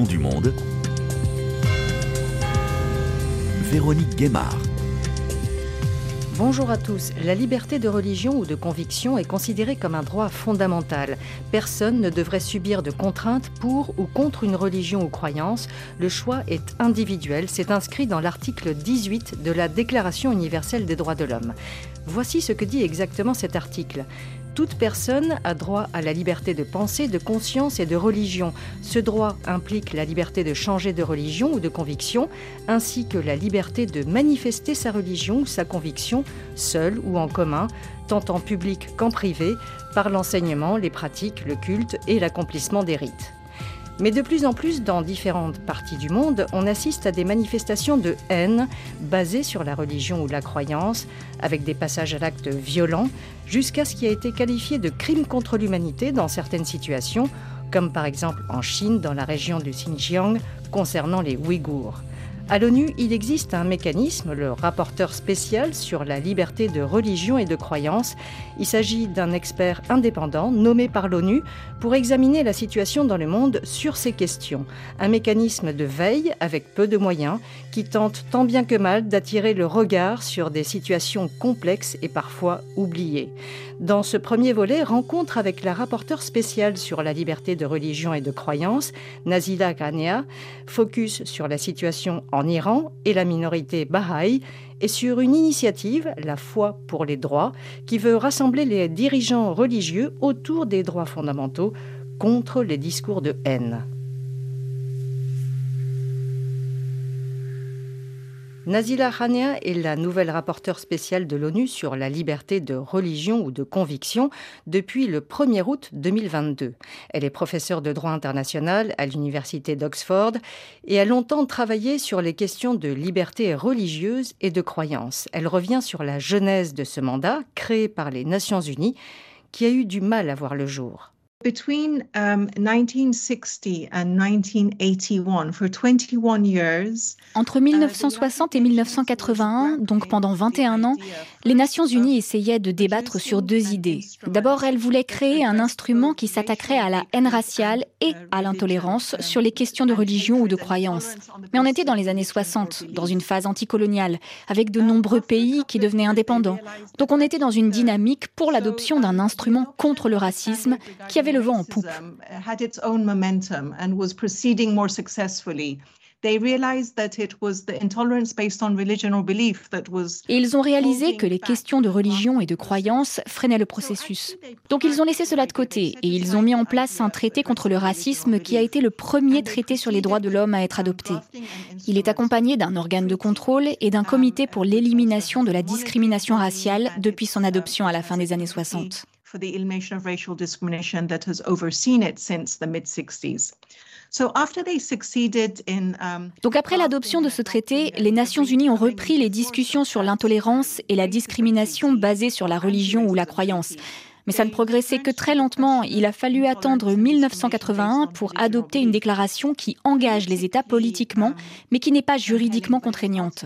du monde. Véronique Guémard. Bonjour à tous. La liberté de religion ou de conviction est considérée comme un droit fondamental. Personne ne devrait subir de contraintes pour ou contre une religion ou croyance. Le choix est individuel. C'est inscrit dans l'article 18 de la Déclaration universelle des droits de l'homme. Voici ce que dit exactement cet article. Toute personne a droit à la liberté de pensée, de conscience et de religion. Ce droit implique la liberté de changer de religion ou de conviction, ainsi que la liberté de manifester sa religion ou sa conviction, seule ou en commun, tant en public qu'en privé, par l'enseignement, les pratiques, le culte et l'accomplissement des rites. Mais de plus en plus, dans différentes parties du monde, on assiste à des manifestations de haine basées sur la religion ou la croyance, avec des passages à l'acte violents, jusqu'à ce qui a été qualifié de crime contre l'humanité dans certaines situations, comme par exemple en Chine, dans la région du Xinjiang, concernant les Ouïghours. À l'ONU, il existe un mécanisme, le rapporteur spécial sur la liberté de religion et de croyance. Il s'agit d'un expert indépendant nommé par l'ONU pour examiner la situation dans le monde sur ces questions. Un mécanisme de veille avec peu de moyens qui tente tant bien que mal d'attirer le regard sur des situations complexes et parfois oubliées. Dans ce premier volet, rencontre avec la rapporteure spéciale sur la liberté de religion et de croyance, Nazila Ghania, focus sur la situation en Iran et la minorité Baha'i, et sur une initiative, la foi pour les droits, qui veut rassembler les dirigeants religieux autour des droits fondamentaux contre les discours de haine. Nazila Khania est la nouvelle rapporteure spéciale de l'ONU sur la liberté de religion ou de conviction depuis le 1er août 2022. Elle est professeure de droit international à l'université d'Oxford et a longtemps travaillé sur les questions de liberté religieuse et de croyance. Elle revient sur la genèse de ce mandat créé par les Nations Unies qui a eu du mal à voir le jour. Between um, 1960 and 1981, for 21 years, Entre 1960 et 1981, donc pendant 21 ans, les Nations Unies essayaient de débattre sur deux idées. D'abord, elles voulaient créer un instrument qui s'attaquerait à la haine raciale et à l'intolérance sur les questions de religion ou de croyance. Mais on était dans les années 60, dans une phase anticoloniale, avec de nombreux pays qui devenaient indépendants. Donc on était dans une dynamique pour l'adoption d'un instrument contre le racisme qui avait le vent en poupe. Et ils ont réalisé que les questions de religion et de croyance freinaient le processus. Donc ils ont laissé cela de côté et ils ont mis en place un traité contre le racisme qui a été le premier traité sur les droits de l'homme à être adopté. Il est accompagné d'un organe de contrôle et d'un comité pour l'élimination de la discrimination raciale depuis son adoption à la fin des années 60. Donc après l'adoption de ce traité, les Nations Unies ont repris les discussions sur l'intolérance et la discrimination basée sur la religion ou la croyance. Mais ça ne progressait que très lentement. Il a fallu attendre 1981 pour adopter une déclaration qui engage les États politiquement, mais qui n'est pas juridiquement contraignante.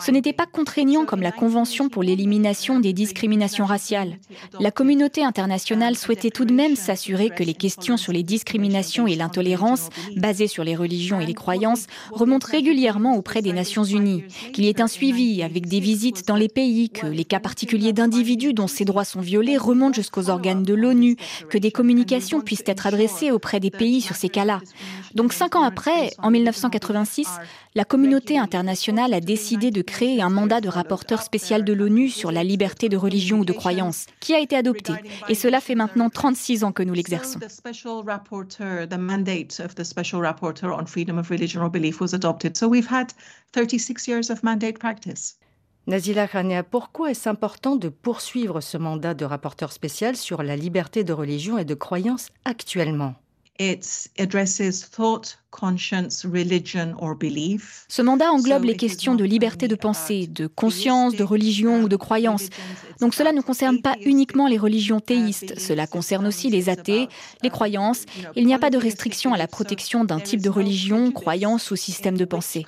Ce n'était pas contraignant comme la Convention pour l'élimination des discriminations raciales. La communauté internationale souhaitait tout de même s'assurer que les questions sur les discriminations et l'intolérance, basées sur les religions et les croyances, remontent régulièrement auprès des Nations Unies, qu'il y ait un suivi avec des visites dans les pays, que les cas particuliers d'individus dont ces droits sont violés remontent jusqu'aux organes de l'ONU, que des communications puissent être adressées auprès des pays sur ces cas-là. Donc cinq ans après, en 1986, la communauté internationale a décidé de créer un mandat de rapporteur spécial de l'ONU sur la liberté de religion ou de croyance, qui a été adopté. Et cela fait maintenant 36 ans que nous l'exerçons. Nazila Khania, pourquoi est-ce important de poursuivre ce mandat de rapporteur spécial sur la liberté de religion et de croyance actuellement? Ce mandat englobe les questions de liberté de pensée, de conscience, de religion ou de croyance. Donc cela ne concerne pas uniquement les religions théistes, cela concerne aussi les athées, les croyances. Il n'y a pas de restriction à la protection d'un type de religion, croyance ou système de pensée.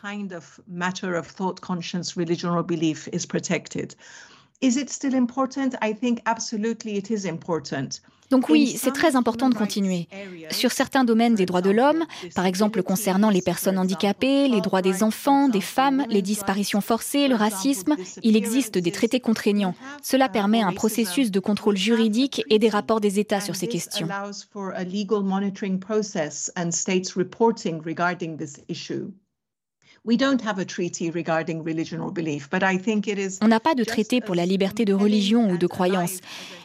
Is it still important? I think absolutely it is important. Donc oui, c'est très important de continuer. Sur certains domaines des droits de l'homme, par exemple concernant les personnes handicapées, les droits des enfants, des femmes, les disparitions forcées, le racisme, il existe des traités contraignants. Cela permet un processus de contrôle juridique et des rapports des États sur ces questions. On n'a pas de traité pour la liberté de religion ou de croyance,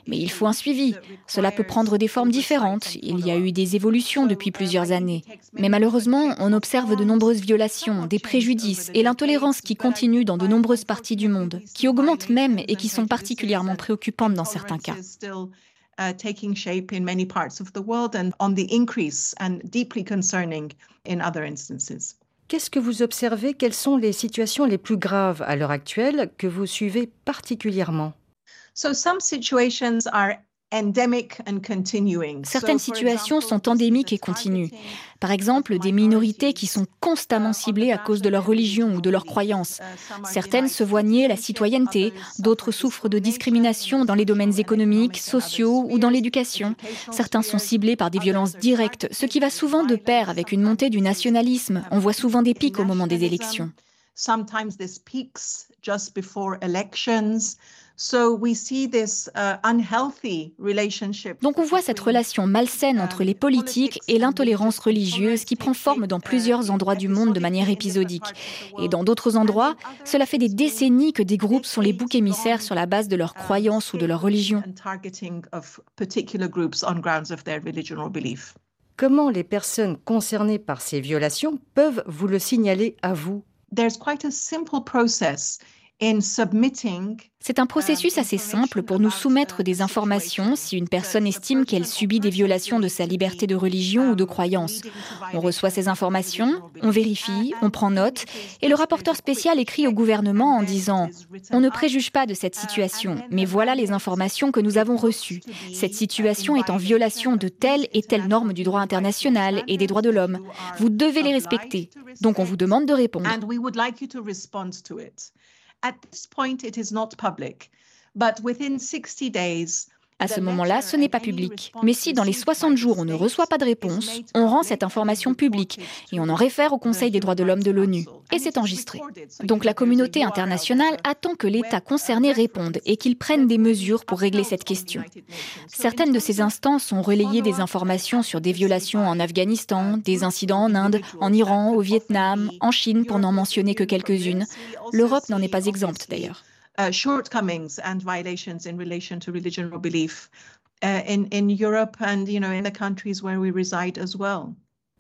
mais il faut un suivi. Cela peut prendre des formes différentes. Il y a eu des évolutions depuis plusieurs années. Mais malheureusement, on observe de nombreuses violations, des préjudices et l'intolérance qui continue dans de nombreuses parties du monde, qui augmentent même et qui sont particulièrement préoccupantes dans certains cas. taking shape in many parts of the world and on the increase and deeply concerning in other instances. Qu'est-ce que vous observez? Quelles sont les situations les plus graves à l'heure actuelle que vous suivez particulièrement? So some situations are Certaines situations sont endémiques et continues. Par exemple, des minorités qui sont constamment ciblées à cause de leur religion ou de leur croyance. Certaines se voient nier la citoyenneté, d'autres souffrent de discrimination dans les domaines économiques, sociaux ou dans l'éducation. Certains sont ciblés par des violences directes, ce qui va souvent de pair avec une montée du nationalisme. On voit souvent des pics au moment des élections. Donc on voit cette relation malsaine entre les politiques et l'intolérance religieuse qui prend forme dans plusieurs endroits du monde de manière épisodique. Et dans d'autres endroits, cela fait des décennies que des groupes sont les boucs émissaires sur la base de leurs croyances ou de leur religion. Comment les personnes concernées par ces violations peuvent vous le signaler à vous? C'est un processus assez simple pour nous soumettre des informations si une personne estime qu'elle subit des violations de sa liberté de religion ou de croyance. On reçoit ces informations, on vérifie, on prend note, et le rapporteur spécial écrit au gouvernement en disant ⁇ On ne préjuge pas de cette situation, mais voilà les informations que nous avons reçues. Cette situation est en violation de telle et telle norme du droit international et des droits de l'homme. Vous devez les respecter. Donc on vous demande de répondre. At this point, it is not public, but within 60 days, À ce moment-là, ce n'est pas public. Mais si dans les 60 jours, on ne reçoit pas de réponse, on rend cette information publique et on en réfère au Conseil des droits de l'homme de l'ONU. Et c'est enregistré. Donc la communauté internationale attend que l'État concerné réponde et qu'il prenne des mesures pour régler cette question. Certaines de ces instances ont relayé des informations sur des violations en Afghanistan, des incidents en Inde, en Iran, au Vietnam, en Chine, pour n'en mentionner que quelques-unes. L'Europe n'en est pas exempte d'ailleurs. Uh, shortcomings and violations in relation to religion or belief uh, in, in Europe and you know in the countries where we reside as well.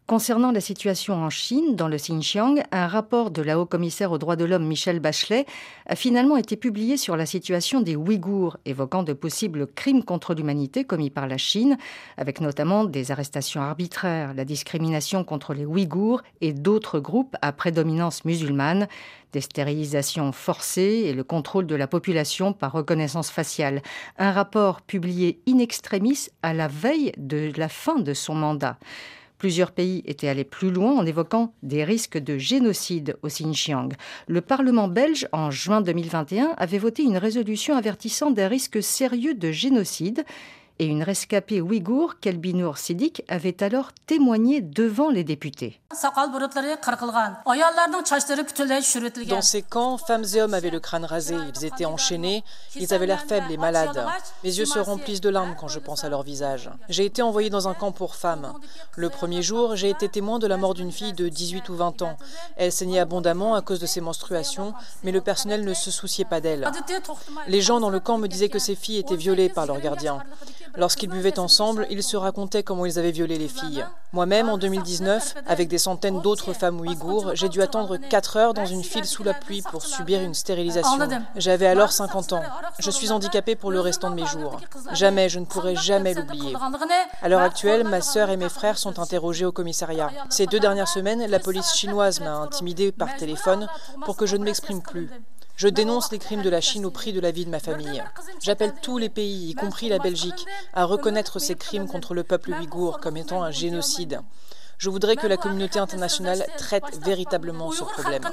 Concernant la situation en Chine, dans le Xinjiang, un rapport de la haut-commissaire aux droits de l'homme Michel Bachelet a finalement été publié sur la situation des Ouïghours, évoquant de possibles crimes contre l'humanité commis par la Chine, avec notamment des arrestations arbitraires, la discrimination contre les Ouïghours et d'autres groupes à prédominance musulmane, des stérilisations forcées et le contrôle de la population par reconnaissance faciale. Un rapport publié in extremis à la veille de la fin de son mandat. Plusieurs pays étaient allés plus loin en évoquant des risques de génocide au Xinjiang. Le Parlement belge, en juin 2021, avait voté une résolution avertissant des risques sérieux de génocide et une rescapée ouïghour, Kelbinour Sidik, avait alors témoigné devant les députés. Dans ces camps, femmes et hommes avaient le crâne rasé, ils étaient enchaînés, ils avaient l'air faibles et malades. Mes yeux se remplissent de larmes quand je pense à leur visage. J'ai été envoyé dans un camp pour femmes. Le premier jour, j'ai été témoin de la mort d'une fille de 18 ou 20 ans. Elle saignait abondamment à cause de ses menstruations, mais le personnel ne se souciait pas d'elle. Les gens dans le camp me disaient que ces filles étaient violées par leurs gardiens. Lorsqu'ils buvaient ensemble, ils se racontaient comment ils avaient violé les filles. Moi-même, en 2019, avec des centaines d'autres femmes ouïghours, j'ai dû attendre 4 heures dans une file sous la pluie pour subir une stérilisation. J'avais alors 50 ans. Je suis handicapée pour le restant de mes jours. Jamais, je ne pourrai jamais l'oublier. À l'heure actuelle, ma sœur et mes frères sont interrogés au commissariat. Ces deux dernières semaines, la police chinoise m'a intimidée par téléphone pour que je ne m'exprime plus. Je dénonce les crimes de la Chine au prix de la vie de ma famille. J'appelle tous les pays, y compris la Belgique, à reconnaître ces crimes contre le peuple ouïghour comme étant un génocide. Je voudrais que la communauté internationale traite véritablement ce problème.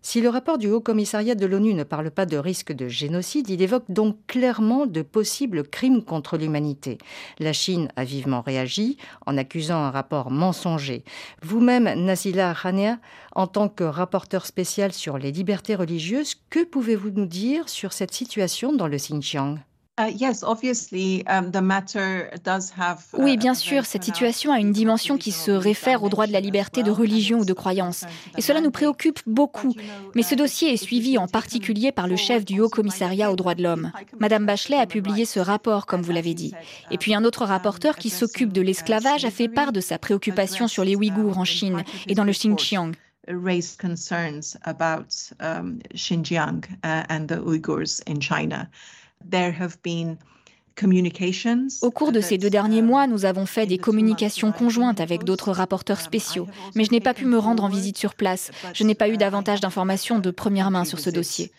Si le rapport du Haut Commissariat de l'ONU ne parle pas de risque de génocide, il évoque donc clairement de possibles crimes contre l'humanité. La Chine a vivement réagi en accusant un rapport mensonger. Vous-même, Nazila Khania, en tant que rapporteur spécial sur les libertés religieuses, que pouvez-vous nous dire sur cette situation dans le Xinjiang? Oui, bien sûr, cette situation a une dimension qui se réfère au droit de la liberté de religion ou de croyance. Et cela nous préoccupe beaucoup. Mais ce dossier est suivi en particulier par le chef du Haut Commissariat aux droits de l'homme. Madame Bachelet a publié ce rapport, comme vous l'avez dit. Et puis un autre rapporteur qui s'occupe de l'esclavage a fait part de sa préoccupation sur les Ouïghours en Chine et dans le Xinjiang au cours de ces deux derniers mois, nous avons fait des communications conjointes avec d'autres rapporteurs spéciaux, mais je n'ai pas pu me rendre en visite sur place. Je n'ai pas eu davantage d'informations de première main sur ce dossier.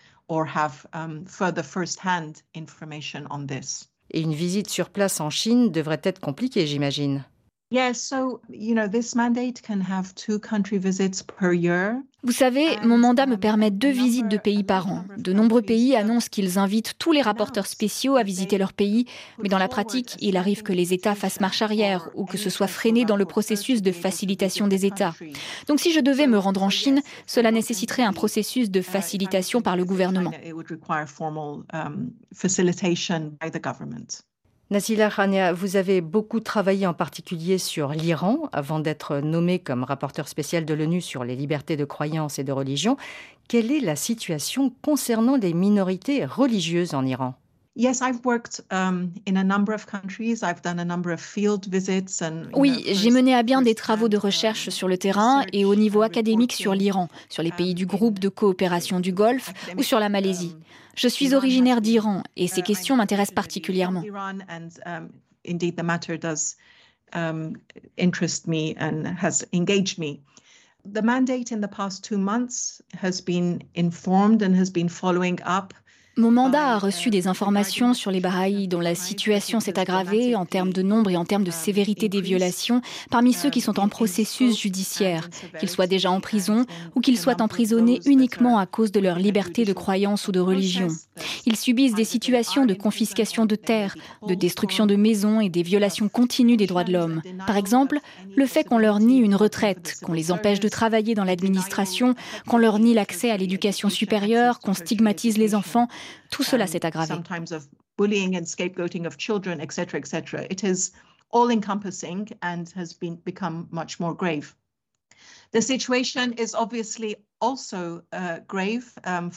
Et une visite sur place en Chine devrait être compliquée, j'imagine. Vous savez, mon mandat me permet deux visites de pays par an. De nombreux pays annoncent qu'ils invitent tous les rapporteurs spéciaux à visiter leur pays, mais dans la pratique, il arrive que les États fassent marche arrière ou que ce soit freiné dans le processus de facilitation des États. Donc si je devais me rendre en Chine, cela nécessiterait un processus de facilitation par le gouvernement. Nazila Khania, vous avez beaucoup travaillé en particulier sur l'Iran avant d'être nommé comme rapporteur spécial de l'ONU sur les libertés de croyance et de religion. Quelle est la situation concernant les minorités religieuses en Iran? Oui, j'ai mené à bien des travaux de recherche sur le terrain et au niveau académique sur l'Iran, sur les pays du groupe de coopération du Golfe ou sur la Malaisie. Je suis originaire d'Iran et ces questions m'intéressent particulièrement. The mandate in the past two months has been informed and has been following up mon mandat a reçu des informations sur les Baha'is dont la situation s'est aggravée en termes de nombre et en termes de sévérité des violations parmi ceux qui sont en processus judiciaire, qu'ils soient déjà en prison ou qu'ils soient emprisonnés uniquement à cause de leur liberté de croyance ou de religion. Ils subissent des situations de confiscation de terres, de destruction de maisons et des violations continues des droits de l'homme. Par exemple, le fait qu'on leur nie une retraite, qu'on les empêche de travailler dans l'administration, qu'on leur nie l'accès à l'éducation supérieure, qu'on stigmatise les enfants, tout cela s'est aggravé. bullying and scapegoating of children, etc., etc. It is all-encompassing and has been become much more grave. The situation is obviously uh, um.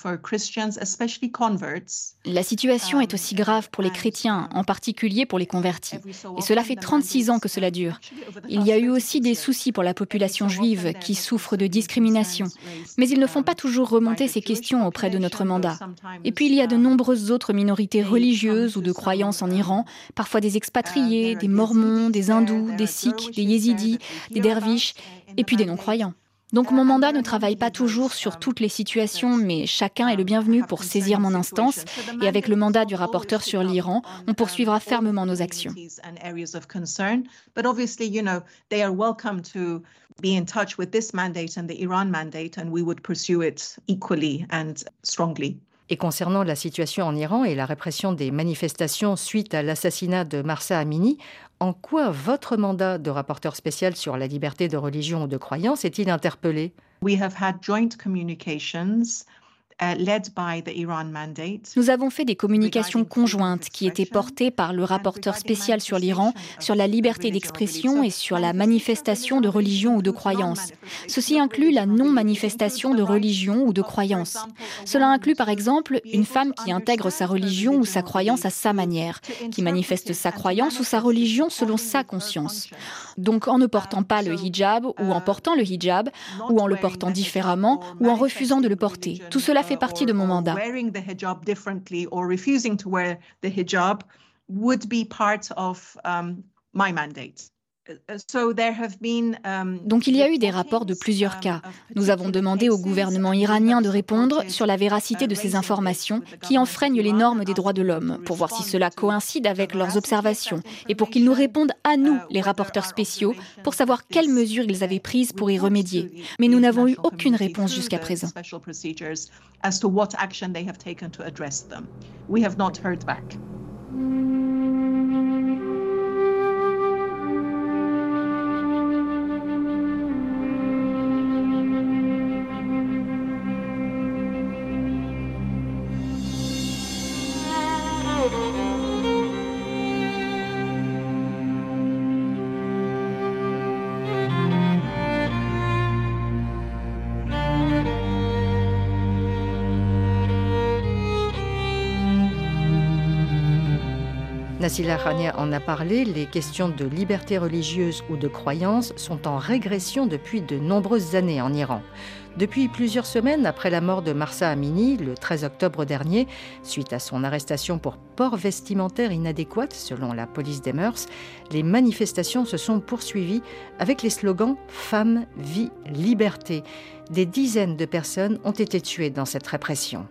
La situation est aussi grave pour les chrétiens, en particulier pour les convertis. Et cela fait 36 ans que cela dure. Il y a eu aussi des soucis pour la population juive qui souffre de discrimination. Mais ils ne font pas toujours remonter ces questions auprès de notre mandat. Et puis il y a de nombreuses autres minorités religieuses ou de croyances en Iran, parfois des expatriés, des mormons, des hindous, des sikhs, des yézidis, des derviches, et puis des non-croyants. Donc mon mandat ne travaille pas toujours sur toutes les situations, mais chacun est le bienvenu pour saisir mon instance. Et avec le mandat du rapporteur sur l'Iran, on poursuivra fermement nos actions. be in touch with this mandate and the Iran mandate, and we would pursue it equally and strongly. Et concernant la situation en Iran et la répression des manifestations suite à l'assassinat de Marsa Amini, en quoi votre mandat de rapporteur spécial sur la liberté de religion ou de croyance est-il interpellé? We have had joint communications Nous avons fait des communications conjointes qui étaient portées par le rapporteur spécial sur l'Iran, sur la liberté d'expression et sur la manifestation de religion ou de croyance. Ceci inclut la non-manifestation de religion ou de croyance. Cela inclut par exemple une femme qui intègre sa religion ou sa croyance à sa manière, qui manifeste sa croyance ou sa religion selon sa conscience. Donc en ne portant pas le hijab ou en portant le hijab, ou en le portant différemment ou en refusant de le porter. Tout cela fait partie de mon mandat. would be part of um, my mandate. Um, Donc il y a eu des rapports de plusieurs um, cas. Nous avons demandé au gouvernement iranien de répondre sur la véracité de ces informations qui enfreignent les normes des droits de l'homme, pour voir si cela coïncide avec leurs observations, et pour qu'ils nous répondent à nous, les rapporteurs spéciaux, pour savoir quelles mesures ils avaient prises pour y remédier. Mais nous n'avons eu aucune réponse jusqu'à présent. Nassila Khania en a parlé, les questions de liberté religieuse ou de croyance sont en régression depuis de nombreuses années en Iran. Depuis plusieurs semaines après la mort de Marsa Amini, le 13 octobre dernier, suite à son arrestation pour port vestimentaire inadéquat selon la police des mœurs, les manifestations se sont poursuivies avec les slogans Femme, vie, liberté. Des dizaines de personnes ont été tuées dans cette répression.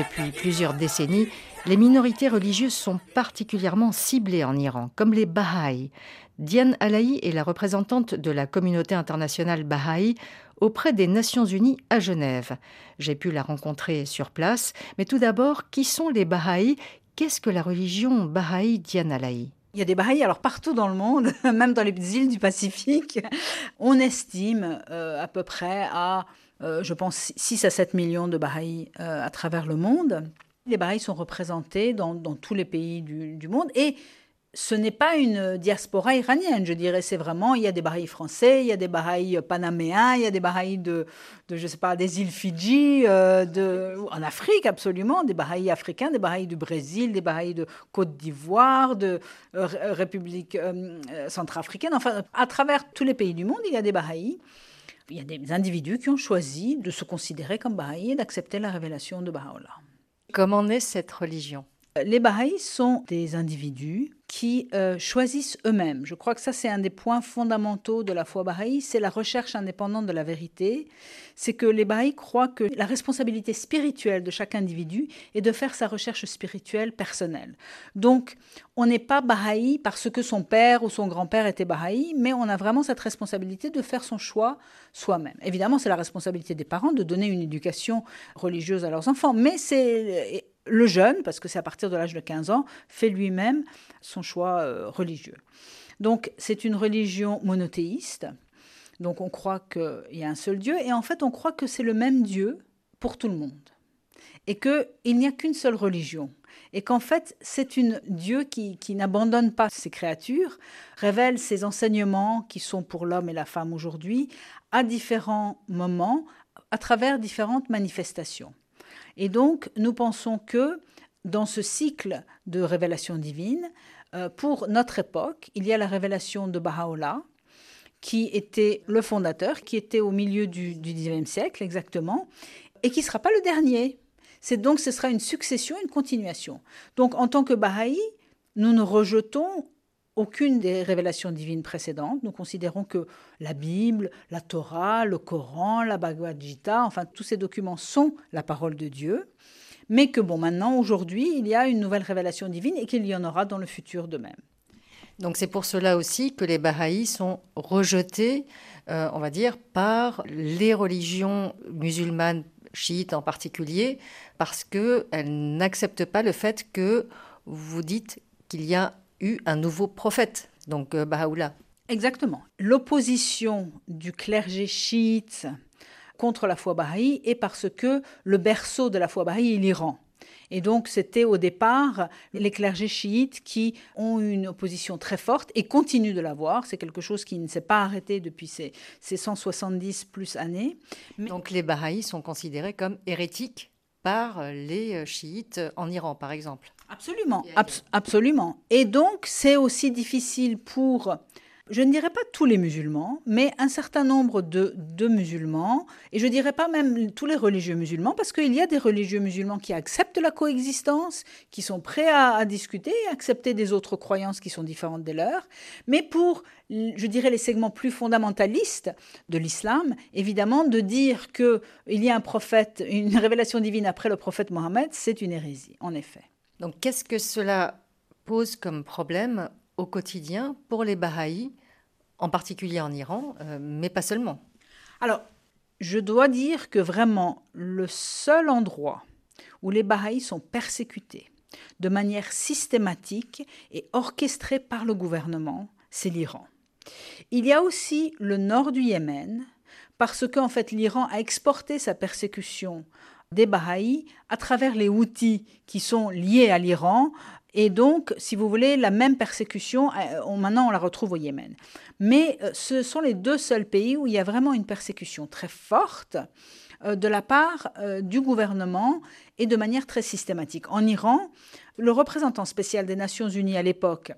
Depuis plusieurs décennies, les minorités religieuses sont particulièrement ciblées en Iran, comme les Baha'i. Diane Alaï est la représentante de la communauté internationale Baha'i auprès des Nations Unies à Genève. J'ai pu la rencontrer sur place, mais tout d'abord, qui sont les Baha'i Qu'est-ce que la religion Baha'i, Diane Alaï il y a des Bahaïs alors partout dans le monde, même dans les îles du Pacifique. On estime euh, à peu près à euh, je pense, 6 à 7 millions de Baha'is euh, à travers le monde. Les Baha'is sont représentés dans, tous les pays du, monde et ce n'est pas une diaspora iranienne, je dirais. C'est vraiment, il y a des Baha'is français, il y a des Baha'is panaméens, il y a des Baha'is de, de je sais pas, des îles Fidji, euh, en Afrique absolument, des Baha'is africains, des Baha'is du Brésil, des Baha'is de Côte d'Ivoire, de République centrafricaine. Enfin, à travers tous les pays du monde, il y a des Baha'is il y a des individus qui ont choisi de se considérer comme Baha'i et d'accepter la révélation de Baha'u'llah. Comment est cette religion? Les Baha'is sont des individus qui euh, choisissent eux-mêmes. Je crois que ça, c'est un des points fondamentaux de la foi bahaï, c'est la recherche indépendante de la vérité. C'est que les bahaïs croient que la responsabilité spirituelle de chaque individu est de faire sa recherche spirituelle personnelle. Donc, on n'est pas bahaï parce que son père ou son grand-père était bahaï, mais on a vraiment cette responsabilité de faire son choix soi-même. Évidemment, c'est la responsabilité des parents de donner une éducation religieuse à leurs enfants, mais c'est le jeune, parce que c'est à partir de l'âge de 15 ans, fait lui-même son choix euh, religieux. Donc c'est une religion monothéiste. Donc on croit qu'il y a un seul Dieu et en fait on croit que c'est le même Dieu pour tout le monde. Et qu'il n'y a qu'une seule religion. Et qu'en fait c'est une Dieu qui n'abandonne pas ses créatures, révèle ses enseignements qui sont pour l'homme et la femme aujourd'hui à différents moments, à travers différentes manifestations. Et donc, nous pensons que dans ce cycle de révélation divine, euh, pour notre époque, il y a la révélation de Baha'u'llah, qui était le fondateur, qui était au milieu du, XIXe siècle exactement, et qui ne sera pas le dernier. C'est donc ce sera une succession, une continuation. Donc en tant que Baha'i, nous ne rejetons aucune des révélations divines précédentes. Nous considérons que la Bible, la Torah, le Coran, la Bhagavad Gita, enfin tous ces documents sont la parole de Dieu, mais que bon, maintenant, aujourd'hui, il y a une nouvelle révélation divine et qu'il y en aura dans le futur de même. Donc c'est pour cela aussi que les Bahaïs sont rejetés, euh, on va dire, par les religions musulmanes chiites en particulier, parce qu'elles n'acceptent pas le fait que vous dites qu'il y a eu un nouveau prophète, donc euh, Baha'u'llah. Exactement. L'opposition du clergé chiite contre la foi bahaï est parce que le berceau de la foi bahaï est l'Iran. Et donc, c'était au départ les clergés chiites qui ont une opposition très forte et continuent de l'avoir. C'est quelque chose qui ne s'est pas arrêté depuis ces, 170 plus années. Donc, les Bahaïs sont considérés comme hérétiques par les chiites en Iran, par exemple. Absolument, absolument. Et donc, c'est aussi difficile pour je ne dirais pas tous les musulmans, mais un certain nombre de, musulmans, et je ne dirais pas même tous les religieux musulmans, parce qu'il y a des religieux musulmans qui acceptent la coexistence, qui sont prêts à, à discuter et accepter des autres croyances qui sont différentes des leurs, mais pour, je dirais, les segments plus fondamentalistes de l'islam, évidemment, de dire qu'il y a un prophète, une révélation divine après le prophète Mohammed, c'est une hérésie, en effet. Donc qu'est-ce que cela pose comme problème au quotidien pour les Bahaïs, en particulier en Iran, euh, mais pas seulement? Alors, je dois dire que vraiment le seul endroit où les Bahaïs sont persécutés de manière systématique et orchestrée par le gouvernement, c'est l'Iran. Il y a aussi le nord du Yémen, parce qu'en fait l'Iran a exporté sa persécution des Bahaïs à travers les Houthis qui sont liés à l'Iran, et donc, si vous voulez, la même persécution, euh, maintenant on la retrouve au Yémen. Mais euh, ce sont les deux seuls pays où il y a vraiment une persécution très forte euh, de la part du gouvernement et de manière très systématique. En Iran, le représentant spécial des Nations Unies à l'époque,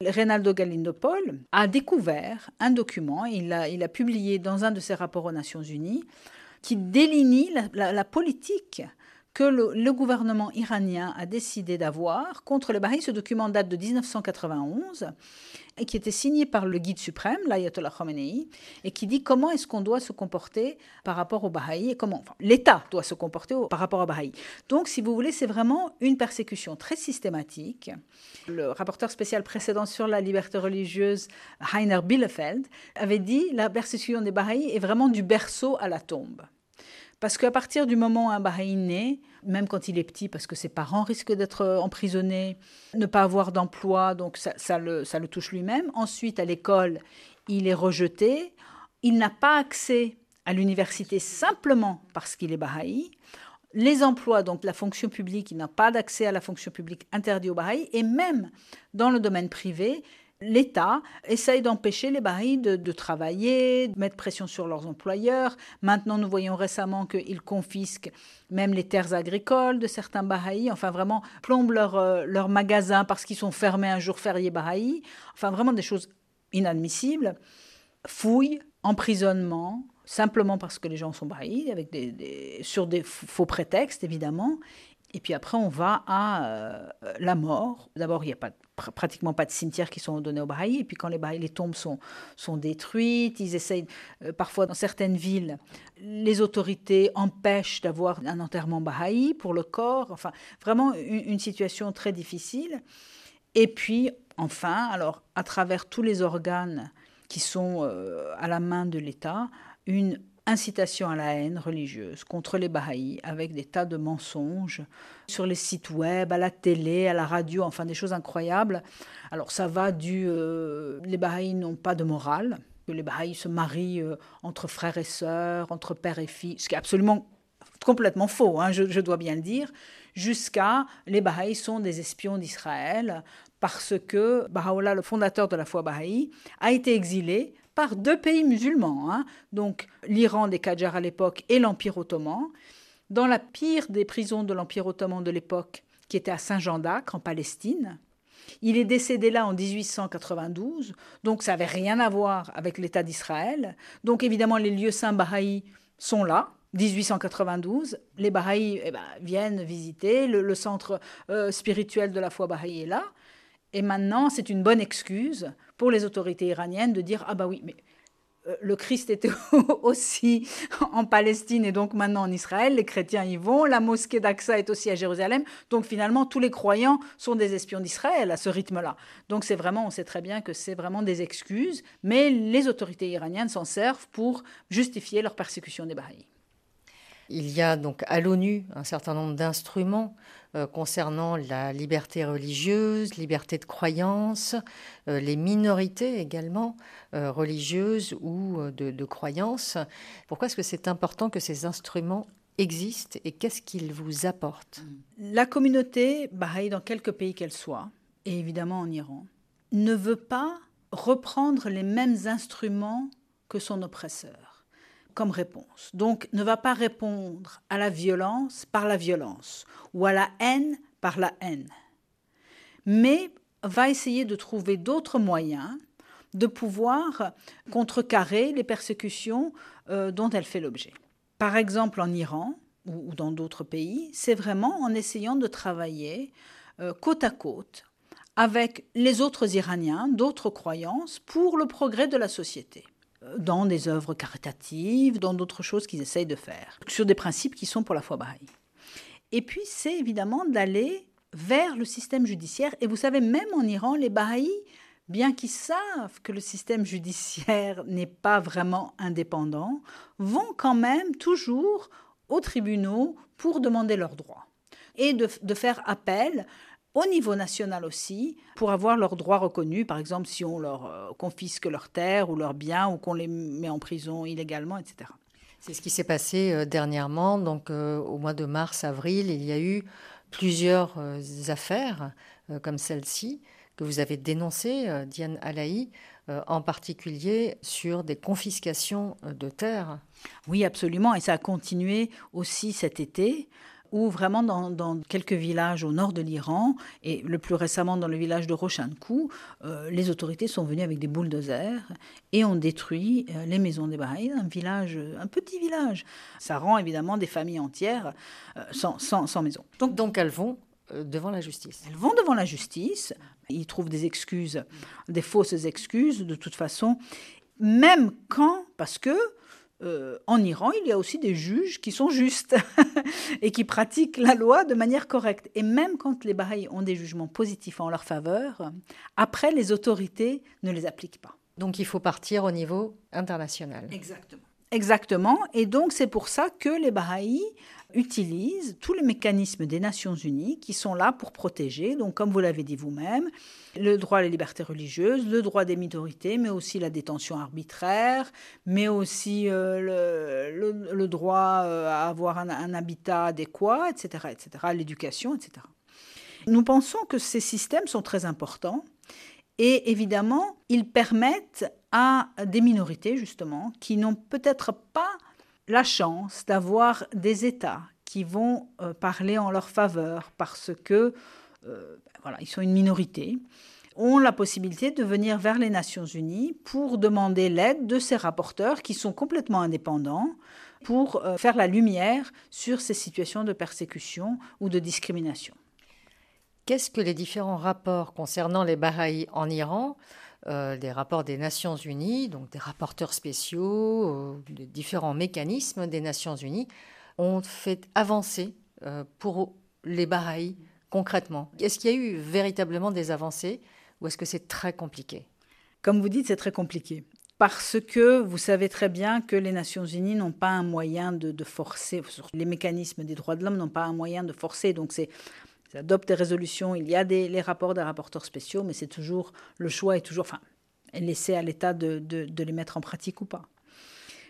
Reynaldo Galindopol, a découvert un document, il a, il publié dans un de ses rapports aux Nations Unies, qui délinee la politique que le, gouvernement iranien a décidé d'avoir contre le Bahreïn. Ce document date de 1991 et qui était signé par le guide suprême, l'ayatollah Khomeini, et qui dit comment est-ce qu'on doit se comporter par rapport au Baha'i et comment l'État doit se comporter par rapport au Baha'i. Donc, si vous voulez, c'est vraiment une persécution très systématique. Le rapporteur spécial précédent sur la liberté religieuse, Heiner Bielefeld, avait dit la persécution des Baha'i est vraiment du berceau à la tombe. Parce qu'à partir du moment où un Bahreïn naît, même quand il est petit, parce que ses parents risquent d'être emprisonnés, ne pas avoir d'emploi, donc ça, le, touche lui-même. Ensuite, à l'école, il est rejeté. Il n'a pas accès à l'université simplement parce qu'il est Baha'i. Les emplois, donc la fonction publique, il n'a pas d'accès à la fonction publique interdite au Baha'i. Et même dans le domaine privé, l'État essaye d'empêcher les Baha'is de, travailler, de mettre pression sur leurs employeurs. Maintenant, nous voyons récemment qu'ils confisquent même les terres agricoles de certains Baha'is, enfin vraiment plombent leurs leur euh, magasins parce qu'ils sont fermés un jour férié Baha'i, enfin vraiment des choses inadmissibles. Fouilles, emprisonnement, simplement parce que les gens sont Baha'is, avec des, sur des faux prétextes évidemment. Et puis après, on va à euh, la mort. D'abord, il n'y a pratiquement pas de cimetières qui sont donnés aux Bahaïs. Et puis quand les, tombes sont, sont détruites, ils essayent, euh, parfois dans certaines villes, les autorités empêchent d'avoir un enterrement Bahaï pour le corps. Enfin, vraiment une, situation très difficile. Et puis, enfin, alors, à travers tous les organes qui sont euh, à la main de l'État, une incitation à la haine religieuse contre les Bahaïs avec des tas de mensonges sur les sites web, à la télé, à la radio, enfin des choses incroyables. Alors ça va du euh, les Bahaïs n'ont pas de morale, que les Bahaïs se marient euh, entre frères et sœurs, entre père et fille, ce qui est absolument complètement faux, hein, je, dois bien le dire, jusqu'à les Bahaïs sont des espions d'Israël parce que Baha'u'llah, le fondateur de la foi Bahaï, a été exilé par deux pays musulmans, hein. donc l'Iran des Qajars à l'époque et l'Empire ottoman, dans la pire des prisons de l'Empire ottoman de l'époque, qui était à Saint-Jean d'Acre, en Palestine. Il est décédé là en 1892, donc ça n'avait rien à voir avec l'État d'Israël. Donc évidemment, les lieux saints bahaïs sont là, 1892, les Bahaïs eh ben, viennent visiter, le, centre euh, spirituel de la foi Bahaï est là. Et maintenant, c'est une bonne excuse pour les autorités iraniennes de dire ah bah oui, mais euh, le Christ était aussi en Palestine et donc maintenant en Israël, les chrétiens y vont, la mosquée d'Aqsa est aussi à Jérusalem, donc finalement tous les croyants sont des espions d'Israël à ce rythme-là. Donc c'est vraiment, on sait très bien que c'est vraiment des excuses, mais les autorités iraniennes s'en servent pour justifier leur persécution des Baha'is. Il y a donc à l'ONU un certain nombre d'instruments concernant la liberté religieuse, liberté de croyance, euh, les minorités également euh, religieuses ou de, de croyance. Pourquoi est-ce que c'est important que ces instruments existent et qu'est-ce qu'ils vous apportent? La communauté Baha'i, dans quelques pays qu'elle soit, et évidemment en Iran, ne veut pas reprendre les mêmes instruments que son oppresseur comme réponse. Donc ne va pas répondre à la violence par la violence ou à la haine par la haine, mais va essayer de trouver d'autres moyens de pouvoir contrecarrer les persécutions euh, dont elle fait l'objet. Par exemple, en Iran ou, dans d'autres pays, c'est vraiment en essayant de travailler euh, côte à côte avec les autres Iraniens d'autres croyances pour le progrès de la société dans des œuvres caritatives, dans d'autres choses qu'ils essayent de faire, sur des principes qui sont pour la foi bahaï. Et puis, c'est évidemment d'aller vers le système judiciaire. Et vous savez, même en Iran, les Bahaïs, bien qu'ils savent que le système judiciaire n'est pas vraiment indépendant, vont quand même toujours aux tribunaux pour demander leurs droits et de, de faire appel au niveau national aussi, pour avoir leurs droits reconnus, par exemple si on leur euh, confisque leurs terres ou leurs biens ou qu'on les met en prison illégalement, etc. C'est ce qui s'est passé euh, dernièrement, donc euh, au mois de mars-avril, il y a eu plusieurs affaires comme celle-ci que vous avez dénoncées, Diane Alaï, en particulier sur des confiscations de terres. Oui, absolument, et ça a continué aussi cet été ou vraiment dans, quelques villages au nord de l'Iran, et le plus récemment dans le village de Roshankou, euh, les autorités sont venues avec des bulldozers et ont détruit euh, les maisons des Bahreïns, un village, un petit village. Ça rend évidemment des familles entières euh, sans, sans, maison. Donc, donc elles vont devant la justice. Elles vont devant la justice. Ils trouvent des excuses, des fausses excuses de toute façon, même quand, parce que euh, en Iran, il y a aussi des juges qui sont justes et qui pratiquent la loi de manière correcte. Et même quand les Bahreïs ont des jugements positifs en leur faveur, après, les autorités ne les appliquent pas. Donc il faut partir au niveau international. Exactement. Exactement. Et donc c'est pour ça que les Bahreïs utilisent tous les mécanismes des Nations Unies qui sont là pour protéger, donc comme vous l'avez dit vous-même, le droit à la liberté religieuse, le droit des minorités, mais aussi la détention arbitraire, mais aussi euh, le, droit euh, à avoir un, habitat adéquat, etc., etc., l'éducation, etc. Nous pensons que ces systèmes sont très importants et évidemment, ils permettent à des minorités, justement, qui n'ont peut-être pas la chance d'avoir des États qui vont euh, parler en leur faveur parce que euh, voilà, ils sont une minorité, ont la possibilité de venir vers les Nations Unies pour demander l'aide de ces rapporteurs qui sont complètement indépendants pour euh, faire la lumière sur ces situations de persécution ou de discrimination. Qu'est-ce que les différents rapports concernant les Bahreïs en Iran euh, des rapports des Nations Unies, donc des rapporteurs spéciaux, euh, différents mécanismes des Nations Unies, ont fait avancer euh, pour les Bahreïs concrètement. Est-ce qu'il y a eu véritablement des avancées ou est-ce que c'est très compliqué? Comme vous dites, c'est très compliqué. Parce que vous savez très bien que les Nations Unies n'ont pas un moyen de, de forcer, les mécanismes des droits de l'homme n'ont pas un moyen de forcer. Donc c'est ils adoptent des résolutions, il y a les rapports des rapporteurs spéciaux, mais c'est toujours, le choix est toujours, enfin, laissé à l'État de, les mettre en pratique ou pas.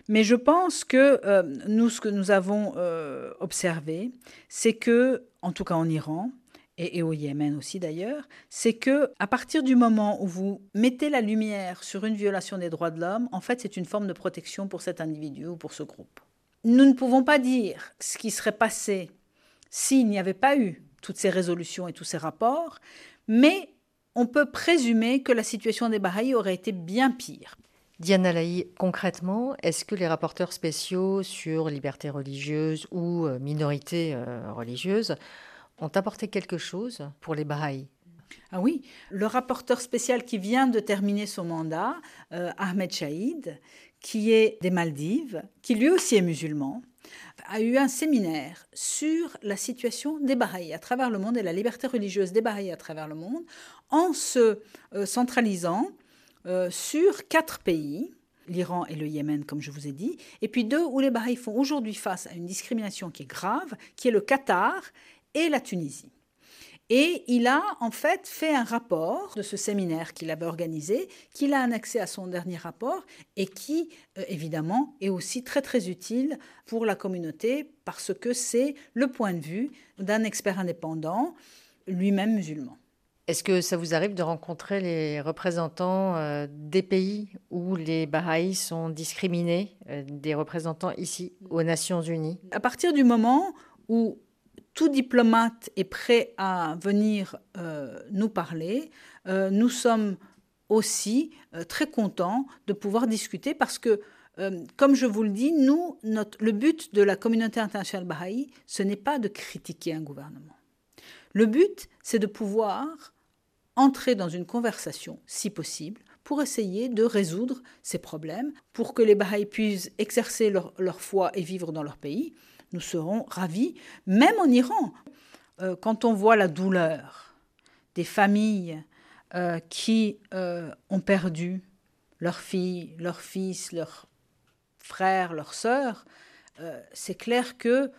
Mais je pense que euh, nous, ce que nous avons euh, observé, c'est que, en tout cas en Iran, et, et au Yémen aussi d'ailleurs, c'est que à partir du moment où vous mettez la lumière sur une violation des droits de l'homme, en fait, c'est une forme de protection pour cet individu ou pour ce groupe. Nous ne pouvons pas dire ce qui serait passé s'il n'y avait pas eu toutes ces résolutions et tous ces rapports, mais on peut présumer que la situation des Bahaïs aurait été bien pire. Diana Laï, concrètement, est-ce que les rapporteurs spéciaux sur liberté religieuse ou euh, minorité euh, religieuse ont apporté quelque chose pour les Bahaïs ah oui, le rapporteur spécial qui vient de terminer son mandat, euh, Ahmed Chaïd, qui est des Maldives, qui lui aussi est musulman, a eu un séminaire sur la situation des Bahreïs à travers le monde et la liberté religieuse des Bahreïs à travers le monde en se euh, centralisant euh, sur quatre pays, l'Iran et le Yémen, comme je vous ai dit, et puis deux où les Bahreïs font aujourd'hui face à une discrimination qui est grave, qui est le Qatar et la Tunisie. Et il a en fait fait un rapport de ce séminaire qu'il avait organisé, qu'il a annexé à son dernier rapport et qui, euh, évidemment, est aussi très très utile pour la communauté parce que c'est le point de vue d'un expert indépendant, lui-même musulman. Est-ce que ça vous arrive de rencontrer les représentants euh, des pays où les Bahaïs sont discriminés, euh, des représentants ici aux Nations Unies? À partir du moment où tout diplomate est prêt à venir euh, nous parler. Euh, nous sommes aussi euh, très contents de pouvoir discuter parce que, comme je vous le dis, nous, le but de la communauté internationale Baha'i, ce n'est pas de critiquer un gouvernement. Le but, c'est de pouvoir entrer dans une conversation, si possible, pour essayer de résoudre ces problèmes, pour que les Baha'i puissent exercer leur, foi et vivre dans leur pays. Nous serons ravis, même en Iran. Euh, quand on voit la douleur des familles euh, qui euh, ont perdu leurs filles, leurs fils, leurs frères, leurs sœurs, c'est clair que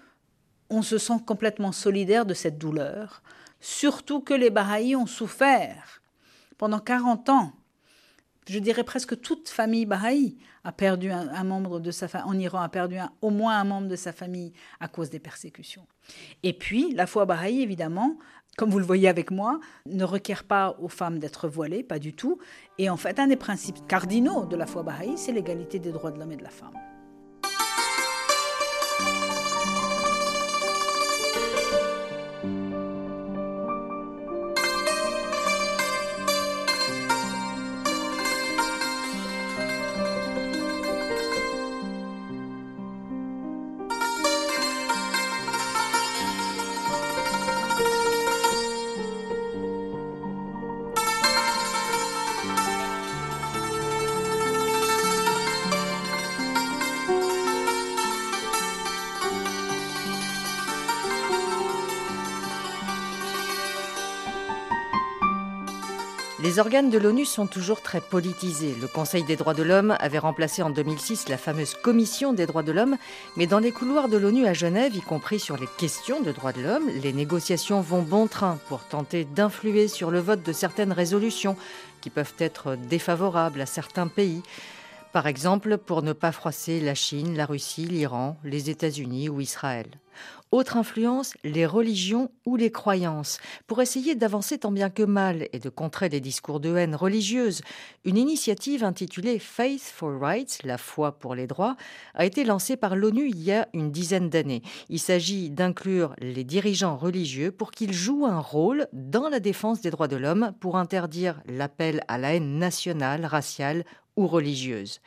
on se sent complètement solidaire de cette douleur, surtout que les Bahaïs ont souffert pendant 40 ans. Je dirais presque toute famille Bahaï a perdu un, membre de sa en Iran a perdu au moins un membre de sa famille à cause des persécutions. Et puis, la foi Bahaï, évidemment, comme vous le voyez avec moi, ne requiert pas aux femmes d'être voilées, pas du tout. Et en fait, un des principes cardinaux de la foi Bahaï, c'est l'égalité des droits de l'homme et de la femme. Les organes de l'ONU sont toujours très politisés. Le Conseil des droits de l'homme avait remplacé en 2006 la fameuse Commission des droits de l'homme, mais dans les couloirs de l'ONU à Genève, y compris sur les questions de droits de l'homme, les négociations vont bon train pour tenter d'influer sur le vote de certaines résolutions qui peuvent être défavorables à certains pays. Par exemple, pour ne pas froisser la Chine, la Russie, l'Iran, les États-Unis ou Israël. Autre influence, les religions ou les croyances, pour essayer d'avancer tant bien que mal et de contrer les discours de haine religieuse. Une initiative intitulée Faith for Rights, la foi pour les droits, a été lancée par l'ONU il y a une dizaine d'années. Il s'agit d'inclure les dirigeants religieux pour qu'ils jouent un rôle dans la défense des droits de l'homme pour interdire l'appel à la haine nationale, raciale ou religieuse.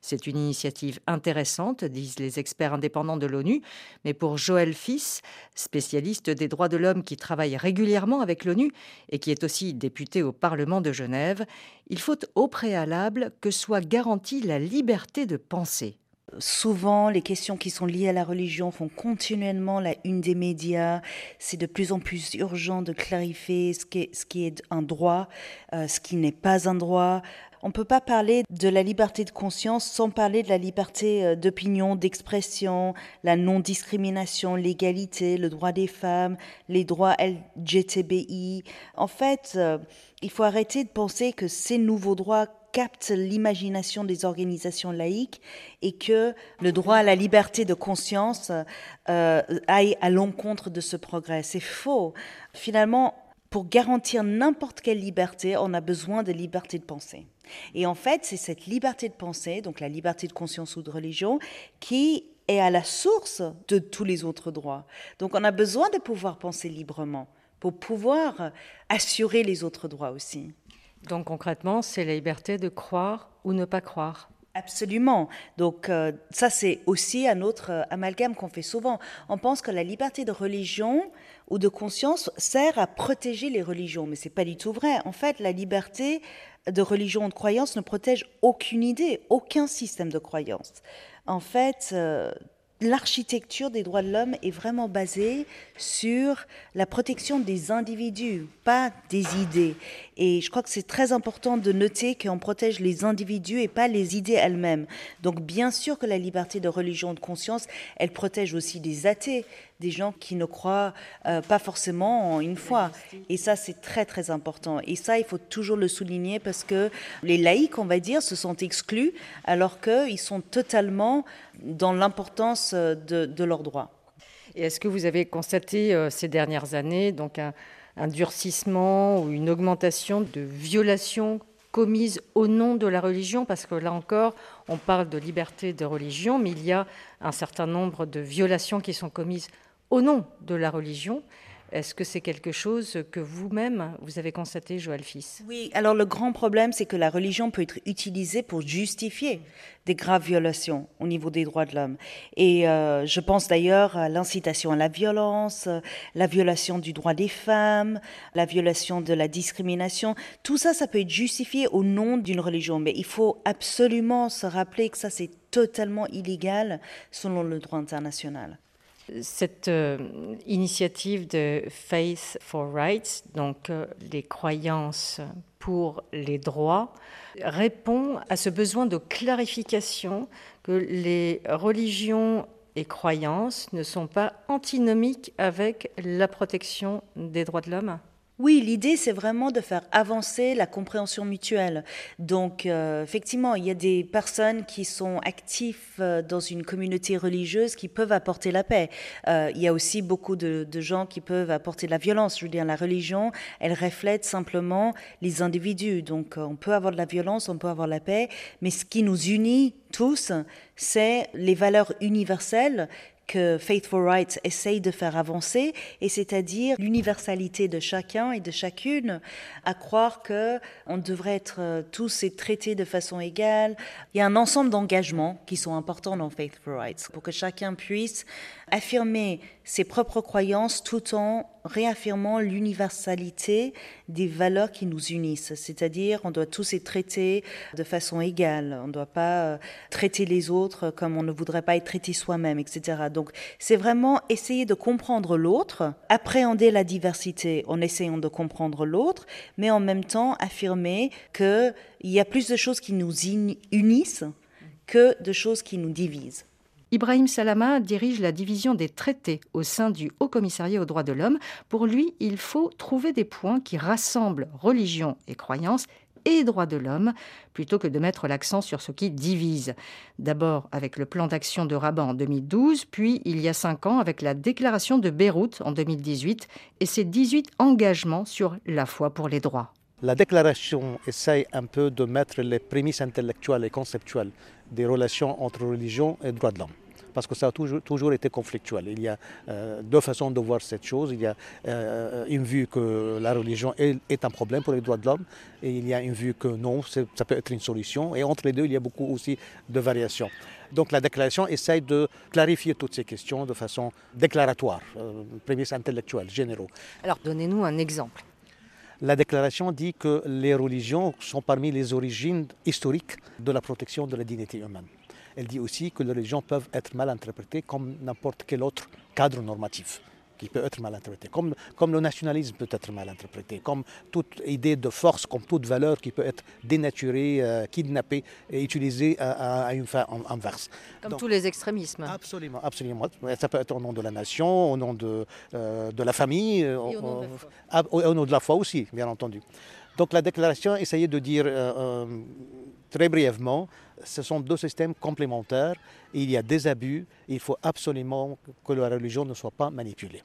C'est une initiative intéressante, disent les experts indépendants de l'ONU, mais pour Joël Fils, spécialiste des droits de l'homme qui travaille régulièrement avec l'ONU et qui est aussi député au Parlement de Genève, il faut au préalable que soit garantie la liberté de penser. Souvent, les questions qui sont liées à la religion font continuellement la une des médias. C'est de plus en plus urgent de clarifier ce qui est, ce qui est un droit, euh, ce qui n'est pas un droit, on ne peut pas parler de la liberté de conscience sans parler de la liberté euh, d'opinion, d'expression, la non-discrimination, l'égalité, le droit des femmes, les droits LGTBI. En fait, euh, il faut arrêter de penser que ces nouveaux droits captent l'imagination des organisations laïques et que le droit à la liberté de conscience euh, aille à l'encontre de ce progrès. C'est faux. Finalement, pour garantir n'importe quelle liberté, on a besoin de liberté de pensée. Et en fait, c'est cette liberté de pensée, donc la liberté de conscience ou de religion, qui est à la source de tous les autres droits. Donc on a besoin de pouvoir penser librement pour pouvoir assurer les autres droits aussi. Donc concrètement, c'est la liberté de croire ou ne pas croire. Absolument. Donc euh, ça, c'est aussi un autre euh, amalgame qu'on fait souvent. On pense que la liberté de religion ou de conscience sert à protéger les religions, mais c'est pas du tout vrai. En fait, la liberté de religion ou de croyance ne protège aucune idée, aucun système de croyance. En fait, euh, l'architecture des droits de l'homme est vraiment basée sur la protection des individus, pas des idées. Et je crois que c'est très important de noter qu'on protège les individus et pas les idées elles-mêmes. Donc bien sûr que la liberté de religion de conscience, elle protège aussi des athées, des gens qui ne croient euh, pas forcément en une foi. Et ça, c'est très très important. Et ça, il faut toujours le souligner parce que les laïcs, on va dire, se sont exclus alors qu'ils sont totalement dans l'importance de, de leurs droits. Et est-ce que vous avez constaté euh, ces dernières années donc un, un durcissement ou une augmentation de violations commises au nom de la religion, parce que là encore, on parle de liberté de religion, mais il y a un certain nombre de violations qui sont commises au nom de la religion. Est-ce que c'est quelque chose que vous-même, vous avez constaté, Joël Fils? Oui, alors le grand problème, c'est que la religion peut être utilisée pour justifier des graves violations au niveau des droits de l'homme. Et euh, je pense d'ailleurs à l'incitation à la violence, la violation du droit des femmes, la violation de la discrimination. Tout ça, ça peut être justifié au nom d'une religion, mais il faut absolument se rappeler que ça, c'est totalement illégal selon le droit international. Cette euh, initiative de Faith for Rights, donc euh, les croyances pour les droits, répond à ce besoin de clarification que les religions et croyances ne sont pas antinomiques avec la protection des droits de l'homme oui, l'idée, c'est vraiment de faire avancer la compréhension mutuelle. Donc, euh, effectivement, il y a des personnes qui sont actifs euh, dans une communauté religieuse qui peuvent apporter la paix. Euh, il y a aussi beaucoup de, de, gens qui peuvent apporter la violence. Je veux dire, la religion, elle reflète simplement les individus. Donc, on peut avoir de la violence, on peut avoir la paix, mais ce qui nous unit tous, c'est les valeurs universelles que Faith for Rights essaye de faire avancer, et c'est-à-dire l'universalité de chacun et de chacune, à croire que on devrait être euh, tous et traités de façon égale. Il y a un ensemble d'engagements qui sont importants dans Faith for Rights pour que chacun puisse affirmer ses propres croyances tout en réaffirmant l'universalité des valeurs qui nous unissent. C'est-à-dire, on doit tous être traités de façon égale. On ne doit pas euh, traiter les autres comme on ne voudrait pas être traité soi-même, etc. Donc, c'est vraiment essayer de comprendre l'autre, appréhender la diversité en essayant de comprendre l'autre, mais en même temps affirmer qu'il y a plus de choses qui nous unissent que de choses qui nous divisent. Ibrahim Salama dirige la division des traités au sein du Haut Commissariat aux droits de l'homme. Pour lui, il faut trouver des points qui rassemblent religion et croyance et droits de l'homme, plutôt que de mettre l'accent sur ce qui divise. D'abord avec le plan d'action de Rabat en 2012, puis il y a cinq ans avec la déclaration de Beyrouth en 2018 et ses 18 engagements sur la foi pour les droits. La déclaration essaye un peu de mettre les prémices intellectuelles et conceptuelles des relations entre religion et droits de l'homme. Parce que ça a toujours, toujours été conflictuel. Il y a euh, deux façons de voir cette chose. Il y a euh, une vue que la religion est, un problème pour les droits de l'homme et il y a une vue que non, ça peut être une solution. Et entre les deux, il y a beaucoup aussi de variations. Donc la déclaration essaye de clarifier toutes ces questions de façon déclaratoire, euh, prémices intellectuelles, généraux. Alors donnez-nous un exemple. La déclaration dit que les religions sont parmi les origines historiques de la protection de la dignité humaine. Elle dit aussi que les religions peuvent être mal interprétées comme n'importe quel autre cadre normatif qui peut être mal interprété, comme, comme le nationalisme peut être mal interprété, comme toute idée de force, comme toute valeur qui peut être dénaturée, euh, kidnappée et utilisée à, à une fin inverse. Comme Donc, tous les extrémismes. Absolument, absolument. Ça peut être au nom de la nation, au nom de, euh, de la famille, et au, nom de la foi. À, au nom de la foi aussi, bien entendu. Donc la déclaration essayait de dire euh, très brièvement, ce sont deux systèmes complémentaires. Il y a des abus. Il faut absolument que la religion ne soit pas manipulée.